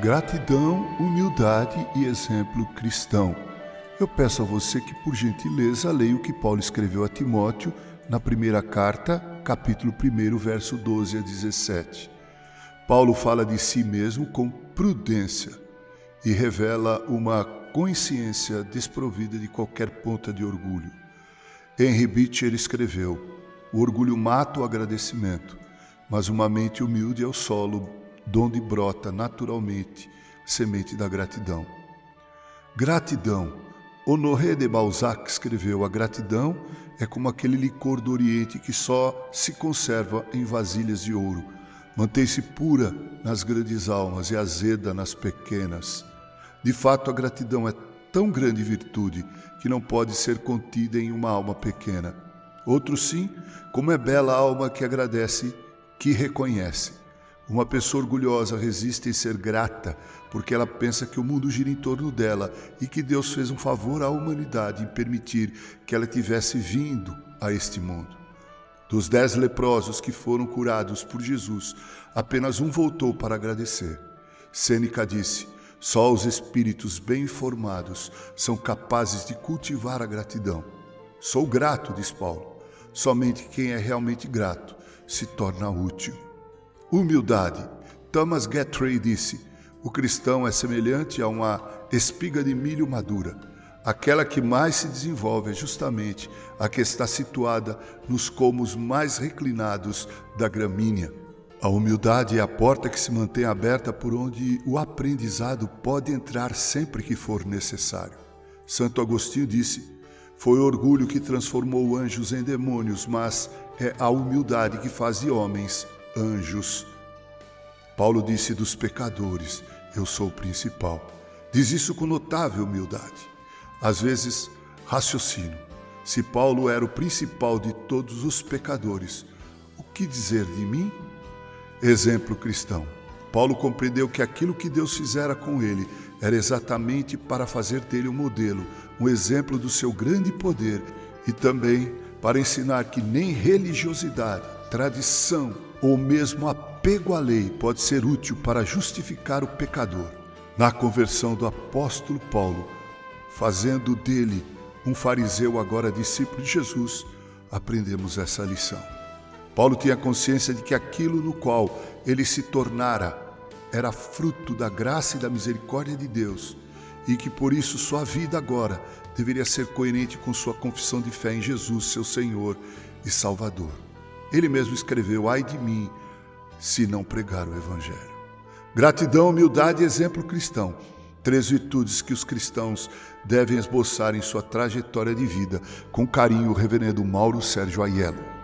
Gratidão, humildade e exemplo cristão. Eu peço a você que, por gentileza, leia o que Paulo escreveu a Timóteo na primeira carta, capítulo 1, verso 12 a 17. Paulo fala de si mesmo com prudência e revela uma consciência desprovida de qualquer ponta de orgulho. Henry Beecher escreveu: O orgulho mata o agradecimento, mas uma mente humilde é o solo donde brota naturalmente semente da gratidão. Gratidão. Honoré de Balzac escreveu: A gratidão é como aquele licor do Oriente que só se conserva em vasilhas de ouro. Mantém-se pura nas grandes almas e azeda nas pequenas. De fato, a gratidão é tão grande virtude que não pode ser contida em uma alma pequena. Outro sim, como é bela a alma que agradece, que reconhece. Uma pessoa orgulhosa resiste em ser grata porque ela pensa que o mundo gira em torno dela e que Deus fez um favor à humanidade em permitir que ela tivesse vindo a este mundo. Dos dez leprosos que foram curados por Jesus, apenas um voltou para agradecer. Sêneca disse: só os espíritos bem informados são capazes de cultivar a gratidão. Sou grato, diz Paulo. Somente quem é realmente grato se torna útil. Humildade. Thomas Guthrie disse: o cristão é semelhante a uma espiga de milho madura. Aquela que mais se desenvolve é justamente a que está situada nos colmos mais reclinados da gramínea. A humildade é a porta que se mantém aberta por onde o aprendizado pode entrar sempre que for necessário. Santo Agostinho disse: Foi orgulho que transformou anjos em demônios, mas é a humildade que faz de homens anjos. Paulo disse dos pecadores: Eu sou o principal. Diz isso com notável humildade. Às vezes, raciocino: se Paulo era o principal de todos os pecadores, o que dizer de mim? Exemplo cristão. Paulo compreendeu que aquilo que Deus fizera com ele era exatamente para fazer dele um modelo, um exemplo do seu grande poder e também para ensinar que nem religiosidade, tradição ou mesmo apego à lei pode ser útil para justificar o pecador. Na conversão do apóstolo Paulo, fazendo dele um fariseu agora discípulo de Jesus, aprendemos essa lição. Paulo tinha consciência de que aquilo no qual ele se tornara era fruto da graça e da misericórdia de Deus e que por isso sua vida agora deveria ser coerente com sua confissão de fé em Jesus, seu Senhor e Salvador. Ele mesmo escreveu: Ai de mim, se não pregar o Evangelho. Gratidão, humildade e exemplo cristão. Três virtudes que os cristãos devem esboçar em sua trajetória de vida. Com carinho, o reverendo Mauro Sérgio Aiello.